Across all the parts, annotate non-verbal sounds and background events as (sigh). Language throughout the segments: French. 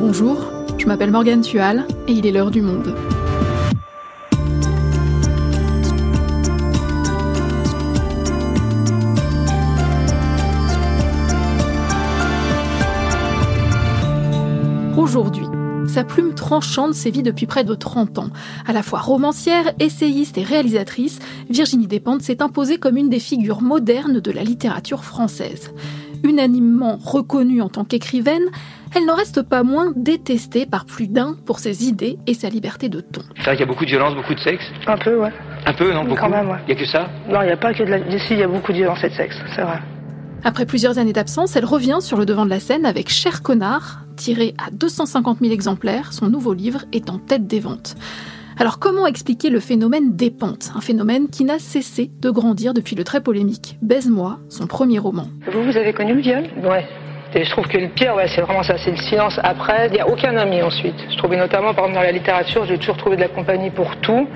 Bonjour, je m'appelle Morgane Tual et il est l'heure du monde. Aujourd'hui, sa plume tranchante sévit depuis près de 30 ans. À la fois romancière, essayiste et réalisatrice, Virginie Despentes s'est imposée comme une des figures modernes de la littérature française. Unanimement reconnue en tant qu'écrivaine, elle n'en reste pas moins détestée par plus d'un pour ses idées et sa liberté de ton. C'est vrai qu'il y a beaucoup de violence, beaucoup de sexe Un peu, ouais. Un peu, non Beaucoup Quand même, ouais. Il n'y a que ça Non, il n'y a pas que de la... Ici, il y a beaucoup de violence et de sexe, c'est vrai. Après plusieurs années d'absence, elle revient sur le devant de la scène avec Cher Connard, tiré à 250 000 exemplaires, son nouveau livre est en tête des ventes. Alors comment expliquer le phénomène des pentes? Un phénomène qui n'a cessé de grandir depuis le très polémique Baise-moi, son premier roman. Vous, vous avez connu le viol? Ouais. Et je trouve que le pire, ouais, c'est vraiment ça, c'est le silence après. Il n'y a aucun ami ensuite. Je trouvais notamment, par exemple, dans la littérature, j'ai toujours trouvé de la compagnie pour tout,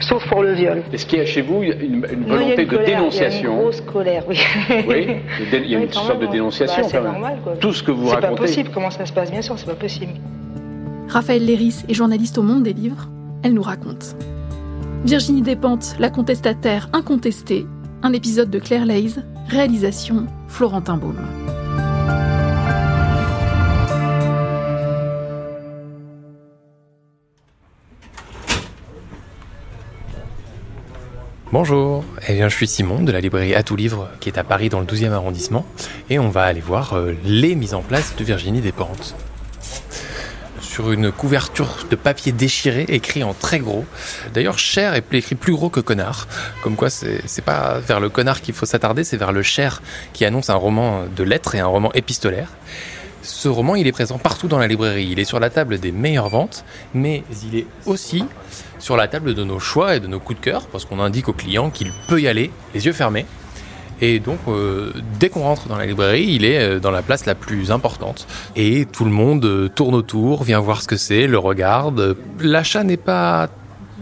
sauf pour le viol. Est-ce qu'il y a chez vous une, une Non, il y a volonté une de colère, dénonciation Il y a une grosse colère, oui. Oui, il y a une (laughs) Oui, sorte de même. dénonciation Bah, c'est quand même. normal, quoi. Tout ce que vous C'est pas racontez. possible, comment ça se passe, bien sûr, c'est pas possible. Raphaël Léris est journaliste au Monde des Livres, elle nous raconte. Virginie Despentes, la contestataire incontestée, un épisode de Claire Leys, réalisation Florentin Baume. Bonjour, eh bien je suis Simon de la librairie À tout livre qui est à Paris dans le 12e arrondissement et on va aller voir euh, les mises en place de Virginie Despentes. Sur une couverture de papier déchiré écrit en très gros. D'ailleurs cher est écrit plus gros que connard. Comme quoi c'est pas vers le connard qu'il faut s'attarder, c'est vers le cher qui annonce un roman de lettres et un roman épistolaire. Ce roman, il est présent partout dans la librairie. Il est sur la table des meilleures ventes, mais il est aussi sur la table de nos choix et de nos coups de cœur, parce qu'on indique au client qu'il peut y aller, les yeux fermés. Et donc, euh, dès qu'on rentre dans la librairie, il est euh, dans la place la plus importante. Et tout le monde euh, tourne autour, vient voir ce que c'est, le regarde. L'achat n'est pas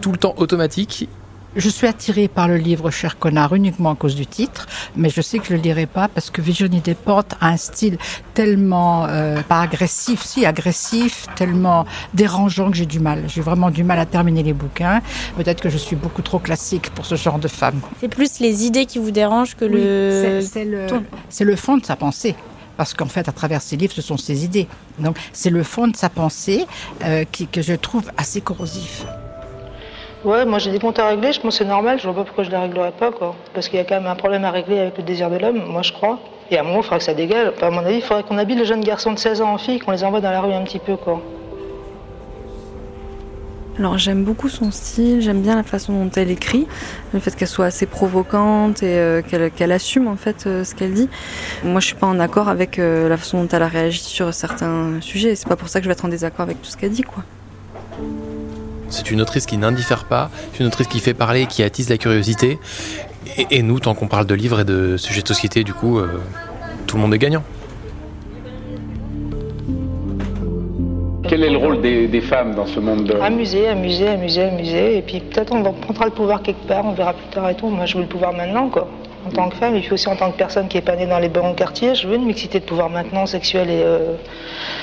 tout le temps automatique. Je suis attirée par le livre Cher connard uniquement à cause du titre, mais je sais que je le lirai pas parce que Virginie Despentes a un style tellement euh, pas agressif, si agressif, tellement dérangeant que j'ai du mal. J'ai vraiment du mal à terminer les bouquins. Peut-être que je suis beaucoup trop classique pour ce genre de femme. C'est plus les idées qui vous dérangent que Oui, le. c'est- le, ton. c'est le fond de sa pensée. Parce qu'en fait, à travers ses livres, ce sont ses idées. Donc, c'est le fond de sa pensée euh, qui, que je trouve assez corrosif. Ouais, moi j'ai des comptes à régler, je pense c'est normal, je vois pas pourquoi je les réglerais pas, quoi. Parce qu'il y a quand même un problème à régler avec le désir de l'homme, moi je crois. Et à un moment, il faudra que ça dégage. À mon avis, il faudrait qu'on habille les jeunes garçons de 16 ans en filles, qu'on les envoie dans la rue un petit peu, quoi. Alors j'aime beaucoup son style, j'aime bien la façon dont elle écrit, le fait qu'elle soit assez provocante et euh, qu'elle qu'elle assume en fait euh, ce qu'elle dit. Moi je suis pas en accord avec euh, la façon dont elle a réagi sur certains sujets, c'est pas pour ça que je vais être en désaccord avec tout ce qu'elle dit quoi. C'est une autrice qui n'indiffère pas, c'est une autrice qui fait parler, qui attise la curiosité. Et, et nous, tant qu'on parle de livres et de sujets de société, du coup, euh, tout le monde est gagnant. Quel est le rôle des, des femmes dans ce monde de... Amuser, amuser, amuser, amuser. Et puis peut-être on prendra le pouvoir quelque part, on verra plus tard et tout. Moi je veux le pouvoir maintenant, quoi. En tant que femme, et puis aussi en tant que personne qui est pas née dans les bons quartiers, je veux une mixité de pouvoir maintenant, sexuelle et euh,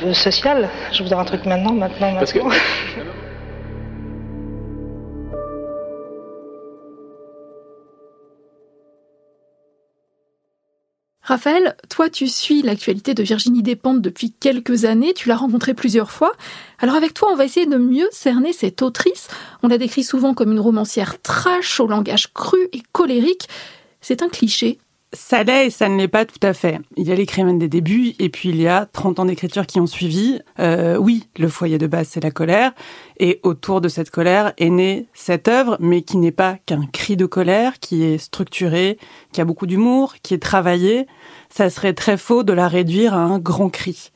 euh, sociale. Je voudrais un truc maintenant, maintenant, Parce que- (laughs) Raphaël, toi tu suis l'actualité de Virginie Despentes depuis quelques années, tu l'as rencontrée plusieurs fois. Alors avec toi on va essayer de mieux cerner cette autrice. On la décrit souvent comme une romancière trash, au langage cru et colérique. C'est un cliché. Ça l'est et ça ne l'est pas tout à fait. Il y a l'écrivaine des débuts et puis il y a 30 ans d'écriture qui ont suivi. Euh, oui, le foyer de base, c'est la colère. Et autour de cette colère est née cette œuvre, mais qui n'est pas qu'un cri de colère, qui est structuré, qui a beaucoup d'humour, qui est travaillé. Ça serait très faux de la réduire à un grand cri.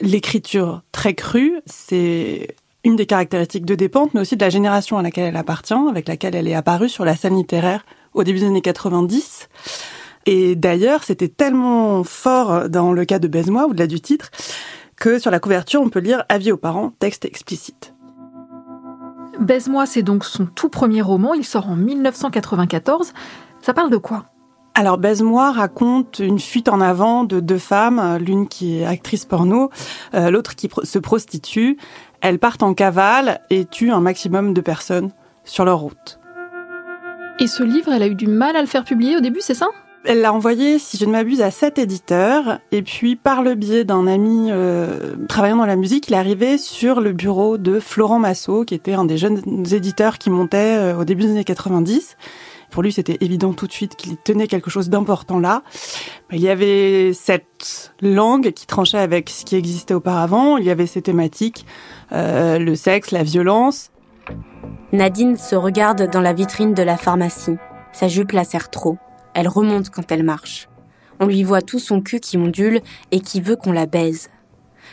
L'écriture très crue, c'est une des caractéristiques de Despentes, mais aussi de la génération à laquelle elle appartient, avec laquelle elle est apparue sur la scène littéraire au début des années 90. Et d'ailleurs, c'était tellement fort dans le cas de Baise-moi, au-delà du titre, que sur la couverture, on peut lire Avis aux parents, texte explicite. Baise-moi, c'est donc son tout premier roman, il sort en 1994. Ça parle de quoi? Alors, Baise-moi raconte une fuite en avant de deux femmes, l'une qui est actrice porno, euh, l'autre qui se prostitue. Elles partent en cavale et tuent un maximum de personnes sur leur route. Et ce livre, elle a eu du mal à le faire publier au début, c'est ça? Elle l'a envoyé, si je ne m'abuse, à sept éditeurs. Et puis, par le biais d'un ami euh, travaillant dans la musique, il est arrivé sur le bureau de Florent Massot, qui était un des jeunes éditeurs qui montait euh, au début des années 90. Pour lui, c'était évident tout de suite qu'il tenait quelque chose d'important là. Il y avait cette langue qui tranchait avec ce qui existait auparavant. Il y avait ces thématiques, euh, le sexe, la violence. Nadine se regarde dans la vitrine de la pharmacie. Sa jupe la serre trop. Elle remonte quand elle marche. On lui voit tout son cul qui ondule et qui veut qu'on la baise.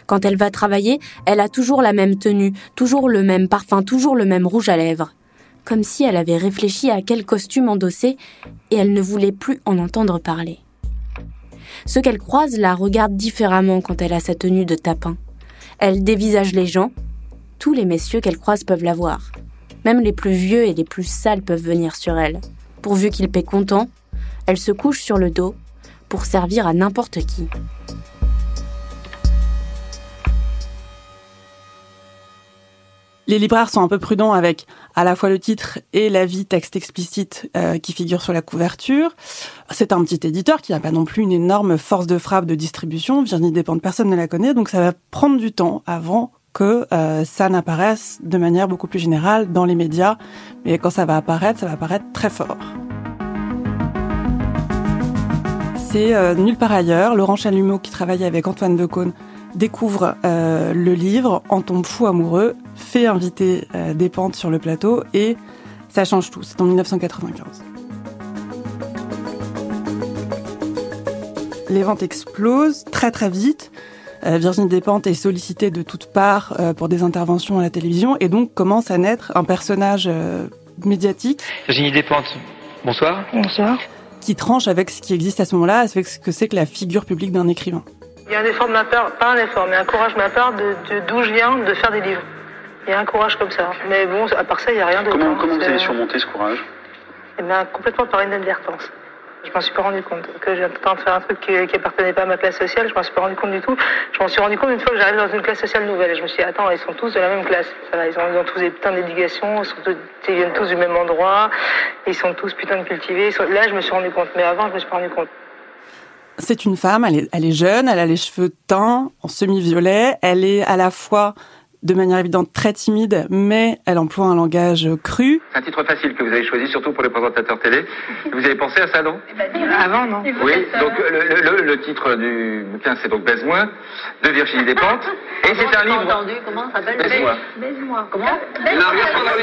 Quand elle va travailler, elle a toujours la même tenue, toujours le même parfum, toujours le même rouge à lèvres comme si elle avait réfléchi à quel costume endosser et elle ne voulait plus en entendre parler. Ceux qu'elle croise la regardent différemment quand elle a sa tenue de tapin. Elle dévisage les gens. Tous les messieurs qu'elle croise peuvent la voir. Même les plus vieux et les plus sales peuvent venir sur elle. Pourvu qu'ils paient content, elle se couche sur le dos pour servir à n'importe qui. Les libraires sont un peu prudents avec à la fois le titre et l'avis texte explicite euh, qui figure sur la couverture. C'est un petit éditeur qui n'a pas non plus une énorme force de frappe de distribution. Virginie Despentes, personne ne la connaît, donc ça va prendre du temps avant que euh, ça n'apparaisse de manière beaucoup plus générale dans les médias. Mais quand ça va apparaître, ça va apparaître très fort. C'est euh, nulle part ailleurs. Laurent Chalumeau, qui travaille avec Antoine Decaune, découvre euh, le livre, en tombe fou amoureux, fait inviter euh, des pentes sur le plateau et ça change tout. C'est en 1995. Les ventes explosent très très vite. Euh, Virginie Despentes est sollicitée de toutes parts pour des interventions à la télévision et donc commence à naître un personnage médiatique. Virginie Despentes, bonsoir. Bonsoir. Qui tranche avec ce qui existe à ce moment-là, avec ce que c'est que la figure publique d'un écrivain. Il y a un effort de ma part, pas un effort, mais un courage de ma part de d'où je viens de faire des livres. Il y a un courage comme ça. Mais bon, à part ça, il n'y a rien d'autre. Comment, comment vous avez surmonté ce courage? Eh bien, complètement par inadvertance. Je m'en suis pas rendu compte que j'étais en train de faire un truc qui, qui appartenait pas à ma classe sociale. Je m'en suis pas rendu compte du tout. Je m'en suis rendu compte une fois que j'arrive dans une classe sociale nouvelle. Je me suis dit, attends, ils sont tous de la même classe. ils, ont, tous des putains d'éducation. Ils, viennent tous du même endroit. Ils sont tous putain de cultivés. Là, je me suis rendu compte. Mais avant, je me suis pas rendu compte. C'est une femme, elle est jeune, elle a les cheveux teints en semi-violet, elle est à la fois de manière évidente très timide, mais elle emploie un langage cru. C'est un titre facile que vous avez choisi, surtout pour les présentateurs télé. Vous avez pensé à ça, non? Avant, non Oui, donc le, le, le, titre du bouquin, c'est donc Baise-moi, de Virginie Despentes. Et c'est un livre... entendu Comment ça s'appelle Baise-moi. Baise-moi. Comment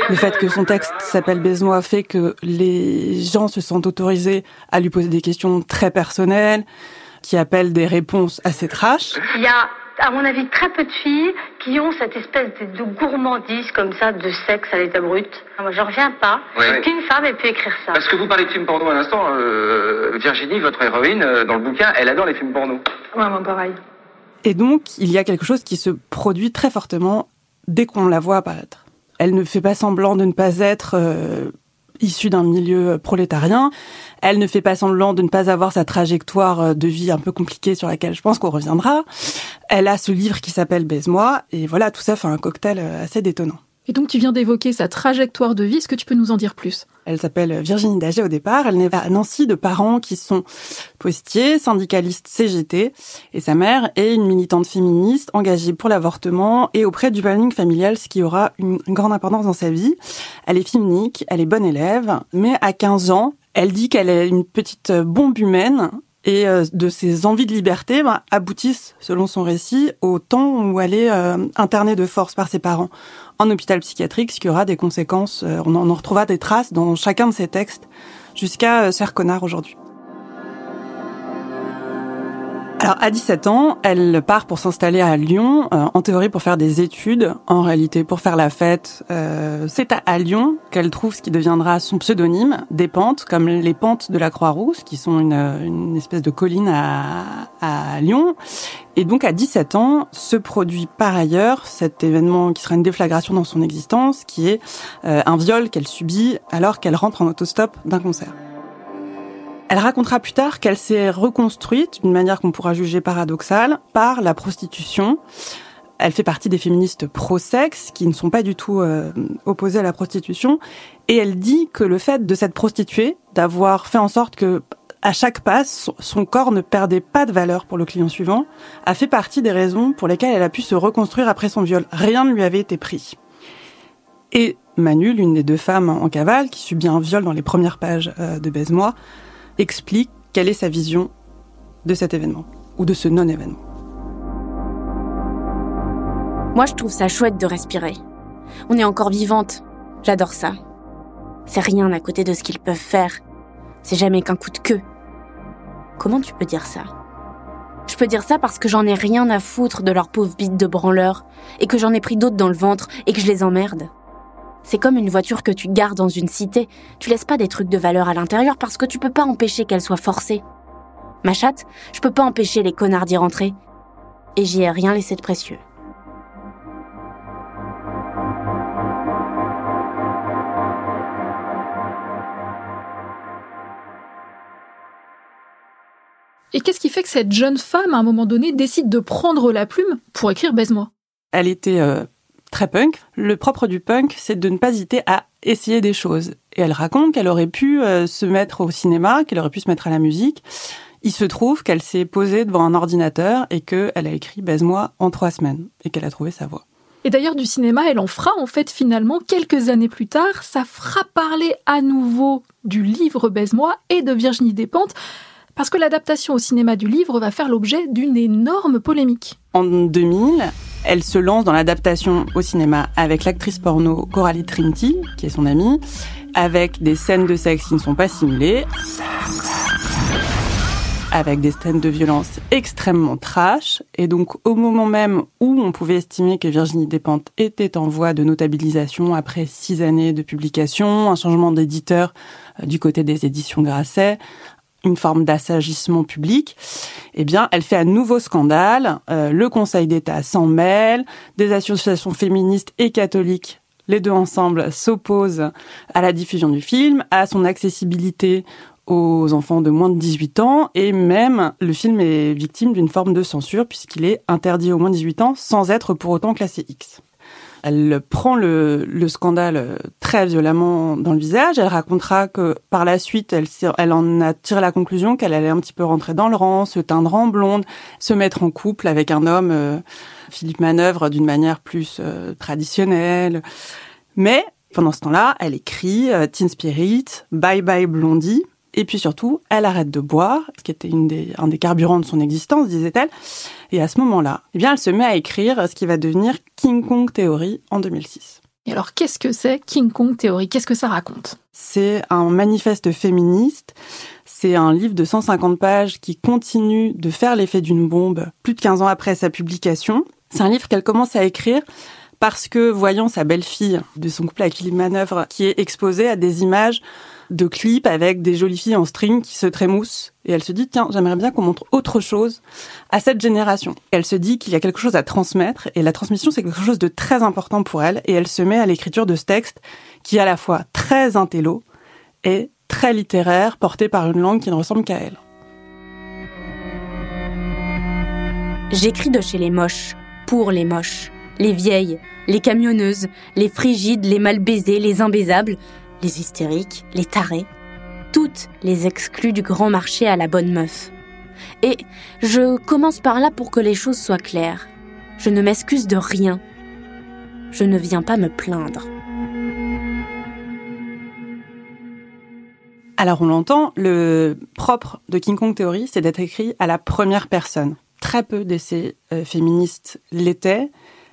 Le fait que son texte s'appelle Baise-moi fait que les gens se sentent autorisés à lui poser des questions très personnelles, qui appellent des réponses assez trash. Il y a à mon avis, très peu de filles qui ont cette espèce de, gourmandise comme ça, de sexe à l'état brut. Moi, je reviens pas qu'une femme ait pu écrire ça. Parce que vous parlez de films porno à l'instant, euh, Virginie, votre héroïne, euh, dans le bouquin, elle adore les films porno. Ouais, moi, pareil. Et donc, il y a quelque chose qui se produit très fortement dès qu'on la voit apparaître. Elle ne fait pas semblant de ne pas être euh, issue d'un milieu prolétarien. Elle ne fait pas semblant de ne pas avoir sa trajectoire de vie un peu compliquée sur laquelle je pense qu'on reviendra. Elle a ce livre qui s'appelle Baise-moi. Et voilà, tout ça fait un cocktail euh, assez détonnant. Et donc tu viens d'évoquer sa trajectoire de vie, est-ce que tu peux nous en dire plus? Elle s'appelle Virginie Daget au départ, elle naît à Nancy de parents qui sont postiers, syndicalistes CGT, et sa mère est une militante féministe engagée pour l'avortement et auprès du planning familial, ce qui aura une grande importance dans sa vie. Elle est féminique, elle est bonne élève, mais à 15 ans, elle dit qu'elle est une petite bombe humaine et euh, de ses envies de liberté ben, aboutissent, selon son récit, au temps où elle est euh, internée de force par ses parents en hôpital psychiatrique, ce qui aura des conséquences. Euh, on en retrouvera des traces dans chacun de ses textes jusqu'à Serre Connard aujourd'hui. Alors à 17 ans, elle part pour s'installer à Lyon, euh, en théorie pour faire des études, en réalité pour faire la fête. Euh, c'est à, Lyon qu'elle trouve ce qui deviendra son pseudonyme, des pentes, comme les pentes de la Croix-Rousse, qui sont une, espèce de colline à, à Lyon. Et donc à 17 ans, se produit par ailleurs cet événement qui sera une déflagration dans son existence, qui est euh, un viol qu'elle subit alors qu'elle rentre en autostop d'un concert. Elle racontera plus tard qu'elle s'est reconstruite d'une manière qu'on pourra juger paradoxale par la prostitution. Elle fait partie des féministes pro-sexe qui ne sont pas du tout euh, opposées à la prostitution. Et elle dit que le fait de s'être prostituée, d'avoir fait en sorte que à chaque pas, son corps ne perdait pas de valeur pour le client suivant, a fait partie des raisons pour lesquelles elle a pu se reconstruire après son viol. Rien ne lui avait été pris. Et Manu, l'une des deux femmes en cavale, qui subit un viol dans les premières pages euh, de Baise-moi, explique quelle est sa vision de cet événement, ou de ce non-événement. Moi, je trouve ça chouette de respirer. On est encore vivante. J'adore ça. C'est rien à côté de ce qu'ils peuvent faire. C'est jamais qu'un coup de queue. Comment tu peux dire ça? Je peux dire ça parce que j'en ai rien à foutre de leur pauvre bite de branleur, et que j'en ai pris d'autres dans le ventre, et que je les emmerde. C'est comme une voiture que tu gardes dans une cité. Tu laisses pas des trucs de valeur à l'intérieur parce que tu peux pas empêcher qu'elle soit forcée. Ma chatte, je peux pas empêcher les connards d'y rentrer. Et j'y ai rien laissé de précieux. Et qu'est-ce qui fait que cette jeune femme, à un moment donné, décide de prendre la plume pour écrire Baise-moi? Elle était euh, très punk. Le propre du punk, c'est de ne pas hésiter à essayer des choses. Et elle raconte qu'elle aurait pu euh, se mettre au cinéma, qu'elle aurait pu se mettre à la musique. Il se trouve qu'elle s'est posée devant un ordinateur et qu'elle a écrit Baise-moi en trois semaines et qu'elle a trouvé sa voix. Et d'ailleurs, du cinéma, elle en fera en fait finalement quelques années plus tard. Ça fera parler à nouveau du livre Baise-moi et de Virginie Despentes parce que l'adaptation au cinéma du livre va faire l'objet d'une énorme polémique. En 2000, elle se lance dans l'adaptation au cinéma avec l'actrice porno Coralie Trinity, qui est son amie, avec des scènes de sexe qui ne sont pas simulées, avec des scènes de violence extrêmement trash. Et donc, au moment même où on pouvait estimer que Virginie Despentes était en voie de notabilisation après six années de publication, un changement d'éditeur euh, du côté des éditions Grasset, une forme d'assagissement public, eh bien, elle fait un nouveau scandale. Euh, le Conseil d'État s'en mêle, des associations féministes et catholiques, les deux ensemble, s'opposent à la diffusion du film, à son accessibilité aux enfants de moins de 18 ans, et même le film est victime d'une forme de censure puisqu'il est interdit aux moins de 18 ans sans être pour autant classé X. Elle prend le, scandale très violemment dans le visage. Elle racontera que par la suite, elle, elle en a tiré la conclusion qu'elle allait un petit peu rentrer dans le rang, se teindre en blonde, se mettre en couple avec un homme, euh, Philippe Manœuvre, d'une manière plus euh, traditionnelle. Mais pendant ce temps-là, elle écrit euh, Teen Spirit, Bye Bye Blondie, et puis surtout, elle arrête de boire, ce qui était une des, un des carburants de son existence, disait-elle. Et à ce moment-là, eh bien, elle se met à écrire ce qui va devenir King Kong Theory en 2006. Et alors, qu'est-ce que c'est King Kong Theory? Qu'est-ce que ça raconte? C'est un manifeste féministe. C'est un livre de 150 pages qui continue de faire l'effet d'une bombe plus de 15 ans après sa publication. C'est un livre qu'elle commence à écrire parce que, voyant sa belle-fille de son couple avec Manœuvre, qui est exposée à des images de clips avec des jolies filles en string qui se trémoussent. Et elle se dit, tiens, j'aimerais bien qu'on montre autre chose à cette génération. elle se dit qu'il y a quelque chose à transmettre, et la transmission, c'est quelque chose de très important pour elle, et elle se met à l'écriture de ce texte qui est à la fois très intello et très littéraire, porté par une langue qui ne ressemble qu'à elle. J'écris de chez les moches, pour les moches, les vieilles, les camionneuses, les frigides, les mal baisées, les imbaisables, les hystériques, les tarés, toutes les exclues du grand marché à la bonne meuf. Et je commence par là pour que les choses soient claires. Je ne m'excuse de rien. Je ne viens pas me plaindre. Alors on l'entend, le propre de King Kong Theory, c'est d'être écrit à la première personne. Très peu d'essais euh, féministes l'étaient.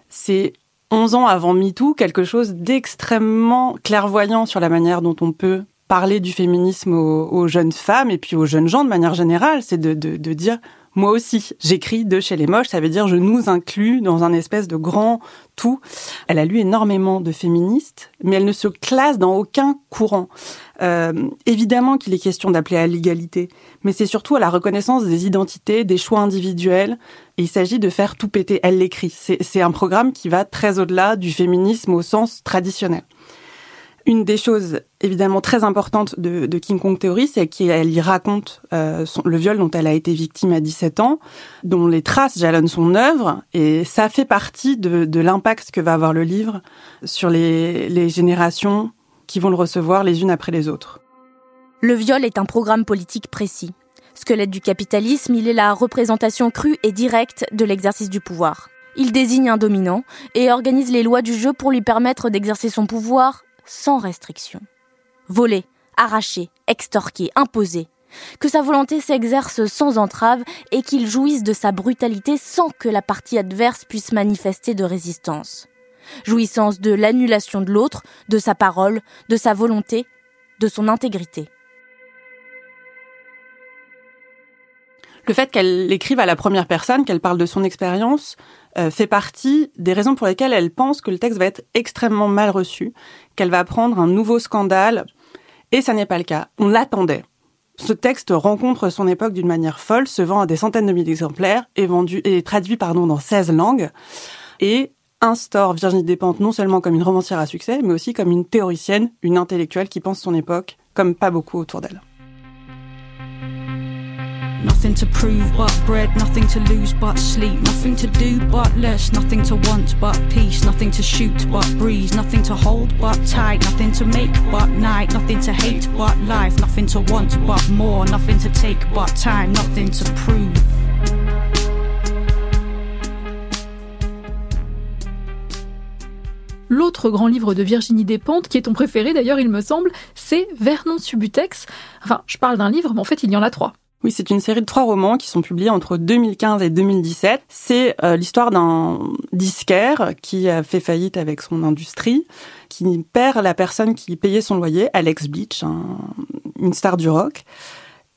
C'est 11 ans avant MeToo, quelque chose d'extrêmement clairvoyant sur la manière dont on peut parler du féminisme aux, jeunes femmes et puis aux jeunes gens de manière générale, c'est de, de, dire moi aussi, j'écris de chez les moches, ça veut dire je nous inclus dans un espèce de grand tout. Elle a lu énormément de féministes, mais elle ne se classe dans aucun courant. Euh, évidemment qu'il est question d'appeler à l'égalité, mais c'est surtout à la reconnaissance des identités, des choix individuels. Il s'agit de faire tout péter. Elle l'écrit. C'est un programme qui va très au-delà du féminisme au sens traditionnel. Une des choses évidemment très importantes de, King Kong Theory, c'est qu'elle y raconte euh, le viol dont elle a été victime à 17 ans, dont les traces jalonnent son œuvre, et ça fait partie de, l'impact que va avoir le livre sur les, les générations qui vont le recevoir les unes après les autres. Le viol est un programme politique précis. Squelette du capitalisme, il est la représentation crue et directe de l'exercice du pouvoir. Il désigne un dominant et organise les lois du jeu pour lui permettre d'exercer son pouvoir sans restriction. Voler, arracher, extorquer, imposer. Que sa volonté s'exerce sans entrave et qu'il jouisse de sa brutalité sans que la partie adverse puisse manifester de résistance. Jouissance de l'annulation de l'autre, de sa parole, de sa volonté, de son intégrité. Le fait qu'elle écrive à la première personne, qu'elle parle de son expérience, euh, fait partie des raisons pour lesquelles elle pense que le texte va être extrêmement mal reçu, qu'elle va prendre un nouveau scandale. Et ça n'est pas le cas. On l'attendait. Ce texte rencontre son époque d'une manière folle, se vend à des centaines de milliers d'exemplaires, vendu et traduit pardon dans 16 langues, et instaure Virginie Despentes non seulement comme une romancière à succès, mais aussi comme une théoricienne, une intellectuelle qui pense son époque comme pas beaucoup autour d'elle. Nothing to prove but bread, nothing to lose but sleep, nothing to do but less, nothing to want but peace, nothing to shoot but breeze, nothing to hold but tight, nothing to make but night, nothing to hate but life, nothing to want but more, nothing to take but time, nothing to prove. L'autre grand livre de Virginie Despentes, qui est ton préféré d'ailleurs, il me semble, c'est Vernon Subutex. Enfin, je parle d'un livre, mais en fait, il y en a trois. Oui, c'est une série de trois romans qui sont publiés entre 2015 et 2017. C'est euh, l'histoire d'un disquaire qui a fait faillite avec son industrie, qui perd la personne qui payait son loyer, Alex Beach, une star du rock,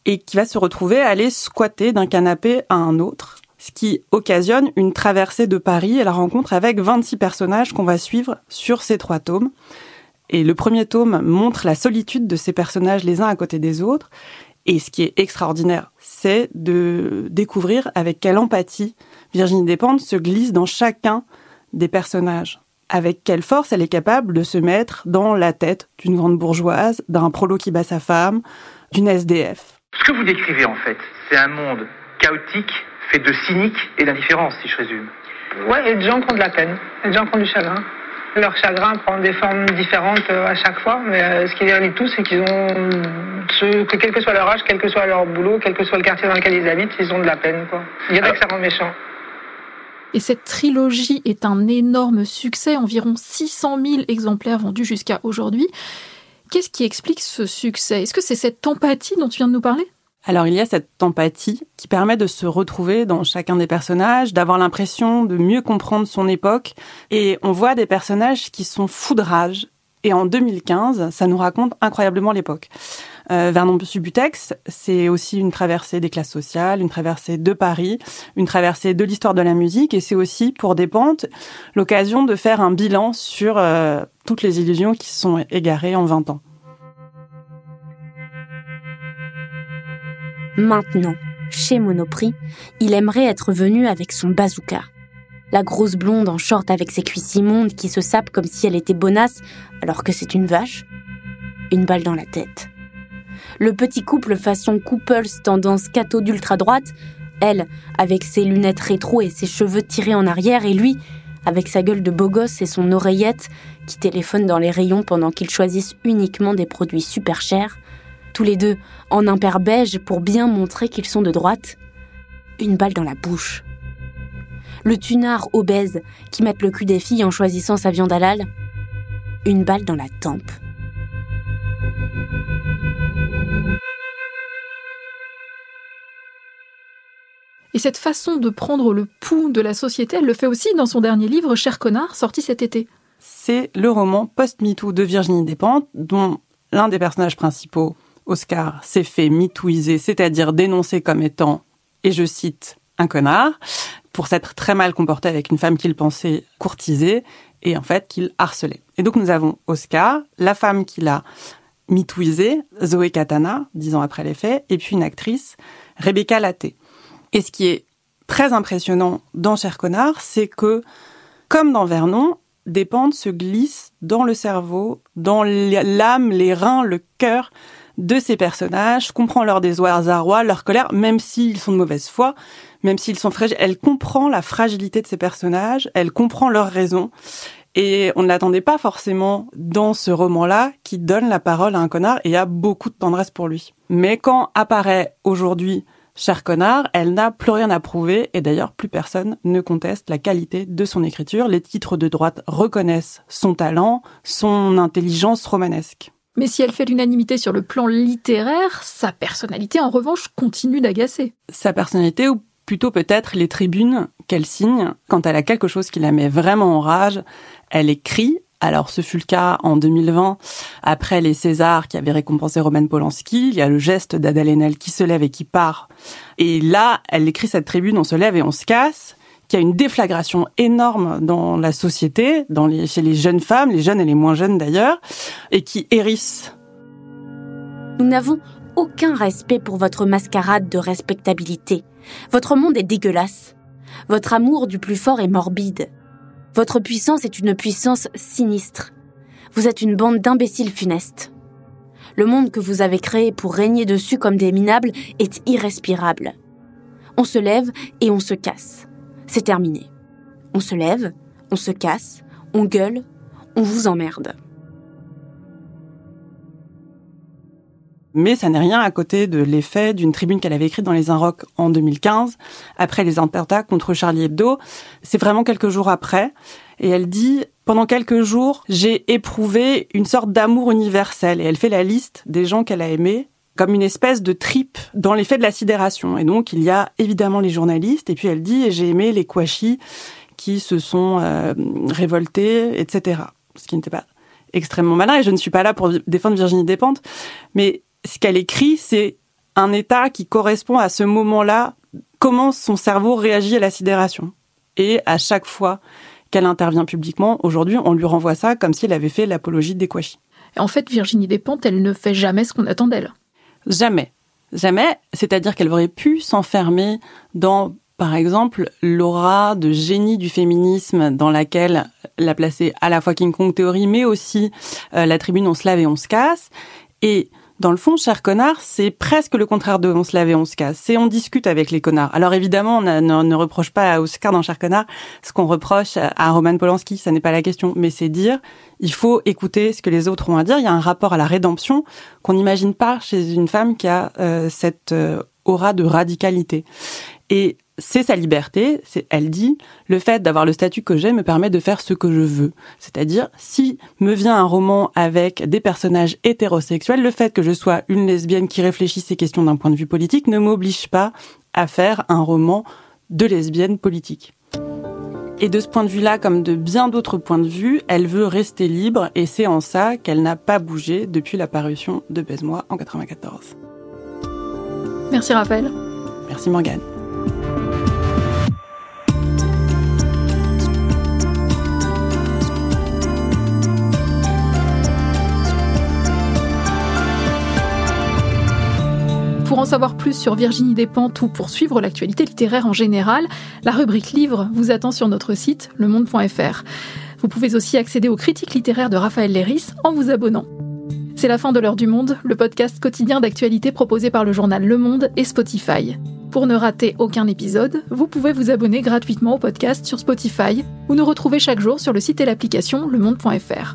et qui va se retrouver à aller squatter d'un canapé à un autre, ce qui occasionne une traversée de Paris et la rencontre avec 26 personnages qu'on va suivre sur ces trois tomes. Et le premier tome montre la solitude de ces personnages les uns à côté des autres. Et ce qui est extraordinaire, c'est de découvrir avec quelle empathie Virginie Despentes se glisse dans chacun des personnages. Avec quelle force elle est capable de se mettre dans la tête d'une grande bourgeoise, d'un prolo qui bat sa femme, d'une SDF. Ce que vous décrivez en fait, c'est un monde chaotique, fait de cynique et d'indifférence, si je résume. Ouais, et de gens qui ont de la peine, et de gens qui ont du chagrin. Leur chagrin prend des formes différentes euh, à chaque fois, mais euh, ce qui les relie tous, c'est qu'ils ont, que quel que soit leur âge, quel que soit leur boulot, quel que soit le quartier dans lequel ils habitent, ils ont de la peine. Quoi. Il y en a que ça rend méchant. Et cette trilogie est un énorme succès, environ 600 000 exemplaires vendus jusqu'à aujourd'hui. Qu'est-ce qui explique ce succès? Est-ce que c'est cette empathie dont tu viens de nous parler? Alors il y a cette empathie qui permet de se retrouver dans chacun des personnages, d'avoir l'impression de mieux comprendre son époque. Et on voit des personnages qui sont foudrages. Et en 2015, ça nous raconte incroyablement l'époque. Euh, Vernon Subutex, c'est aussi une traversée des classes sociales, une traversée de Paris, une traversée de l'histoire de la musique, et c'est aussi pour Despentes l'occasion de faire un bilan sur euh, toutes les illusions qui se sont égarées en 20 ans. Maintenant, chez Monoprix, il aimerait être venu avec son bazooka. La grosse blonde en short avec ses cuisses immondes qui se sapent comme si elle était bonasse alors que c'est une vache. Une balle dans la tête. Le petit couple façon Couples tendance cato d'ultra droite, elle avec ses lunettes rétro et ses cheveux tirés en arrière et lui avec sa gueule de beau gosse et son oreillette qui téléphone dans les rayons pendant qu'ils choisissent uniquement des produits super chers, tous les deux en impair beige pour bien montrer qu'ils sont de droite. Une balle dans la bouche. Le tunard obèse qui met le cul des filles en choisissant sa viande halal. Une balle dans la tempe. Et cette façon de prendre le pouls de la société, elle le fait aussi dans son dernier livre, Cher connard, sorti cet été. C'est le roman Post-MeToo de Virginie Despentes, dont l'un des personnages principaux Oscar s'est fait mitouiser, c'est-à-dire dénoncer comme étant, et je cite, un connard, pour s'être très mal comporté avec une femme qu'il pensait courtiser et en fait qu'il harcelait. Et donc nous avons Oscar, la femme qu'il a mitouisée, Zoé Katana, dix ans après les faits, et puis une actrice, Rebecca Laté. Et ce qui est très impressionnant dans Cher Connard, c'est que, comme dans Vernon, Despentes se glisse dans le cerveau, dans l'âme, les reins, le cœur de ces personnages, comprend leur désarroi, leur colère, même s'ils sont de mauvaise foi, même s'ils sont fragiles. Elle comprend la fragilité de ces personnages, elle comprend leurs raisons. Et on ne l'attendait pas forcément dans ce roman-là qui donne la parole à un connard et a beaucoup de tendresse pour lui. Mais quand apparaît aujourd'hui Cher connard, elle n'a plus rien à prouver et d'ailleurs plus personne ne conteste la qualité de son écriture. Les titres de droite reconnaissent son talent, son intelligence romanesque. Mais si elle fait l'unanimité sur le plan littéraire, sa personnalité en revanche continue d'agacer. Sa personnalité, ou plutôt peut-être les tribunes qu'elle signe, quand elle a quelque chose qui la met vraiment en rage, elle écrit. Alors ce fut le cas en 2020, après les Césars qui avaient récompensé Roman Polanski, il y a le geste d'Adèle Haenel qui se lève et qui part. Et là, elle écrit cette tribune, on se lève et on se casse qu'il y a une déflagration énorme dans la société, chez les jeunes femmes, les jeunes et les moins jeunes d'ailleurs, et qui hérissent. Nous n'avons aucun respect pour votre mascarade de respectabilité. Votre monde est dégueulasse. Votre amour du plus fort est morbide. Votre puissance est une puissance sinistre. Vous êtes une bande d'imbéciles funestes. Le monde que vous avez créé pour régner dessus comme des minables est irrespirable. On se lève et on se casse c'est terminé. On se lève, on se casse, on gueule, on vous emmerde. Mais ça n'est rien à côté de l'effet d'une tribune qu'elle avait écrite dans les Inrocks en 2015, après les attentats contre Charlie Hebdo. C'est vraiment quelques jours après. Et elle dit, pendant quelques jours, j'ai éprouvé une sorte d'amour universel. Et elle fait la liste des gens qu'elle a aimés comme une espèce de tripe dans l'effet de la sidération. Et donc, il y a évidemment les journalistes, et puis elle dit, j'ai aimé les Kouachi qui se sont euh, révoltés, etc. Ce qui n'était pas extrêmement malin, et je ne suis pas là pour défendre Virginie Despentes, mais ce qu'elle écrit, c'est un état qui correspond à ce moment-là, comment son cerveau réagit à la sidération. Et à chaque fois qu'elle intervient publiquement, aujourd'hui, on lui renvoie ça comme si elle avait fait l'apologie des Kouachi. En fait, Virginie Despentes, elle ne fait jamais ce qu'on attend d'elle. Jamais. Jamais. C'est-à-dire qu'elle aurait pu s'enfermer dans, par exemple, l'aura de génie du féminisme dans laquelle la placer à la fois King Kong Theory, mais aussi euh, la tribune On se lave et on se casse. Et dans le fond, cher connard, c'est presque le contraire de on se lave et on se casse. C'est on discute avec les connards. Alors évidemment, on ne, reproche pas à Oscar dans cher connard ce qu'on reproche à Roman Polanski, ça n'est pas la question. Mais c'est dire, il faut écouter ce que les autres ont à dire. Il y a un rapport à la rédemption qu'on n'imagine pas chez une femme qui a euh, cette euh, aura de radicalité. C'est sa liberté. Elle dit le fait d'avoir le statut que j'ai me permet de faire ce que je veux. C'est-à-dire, si me vient un roman avec des personnages hétérosexuels, le fait que je sois une lesbienne qui réfléchit ces questions d'un point de vue politique ne m'oblige pas à faire un roman de lesbienne politique. Et de ce point de vue-là, comme de bien d'autres points de vue, elle veut rester libre et c'est en ça qu'elle n'a pas bougé depuis la parution de Baise-moi en 94. Merci Raphaël. Merci Morgane. Pour en savoir plus sur Virginie Despentes ou pour suivre l'actualité littéraire en général, la rubrique Livres vous attend sur notre site lemonde.fr. Vous pouvez aussi accéder aux critiques littéraires de Raphaël Léris en vous abonnant. C'est la fin de l'heure du monde, le podcast quotidien d'actualité proposé par le journal Le Monde et Spotify. Pour ne rater aucun épisode, vous pouvez vous abonner gratuitement au podcast sur Spotify ou nous retrouver chaque jour sur le site et l'application lemonde.fr.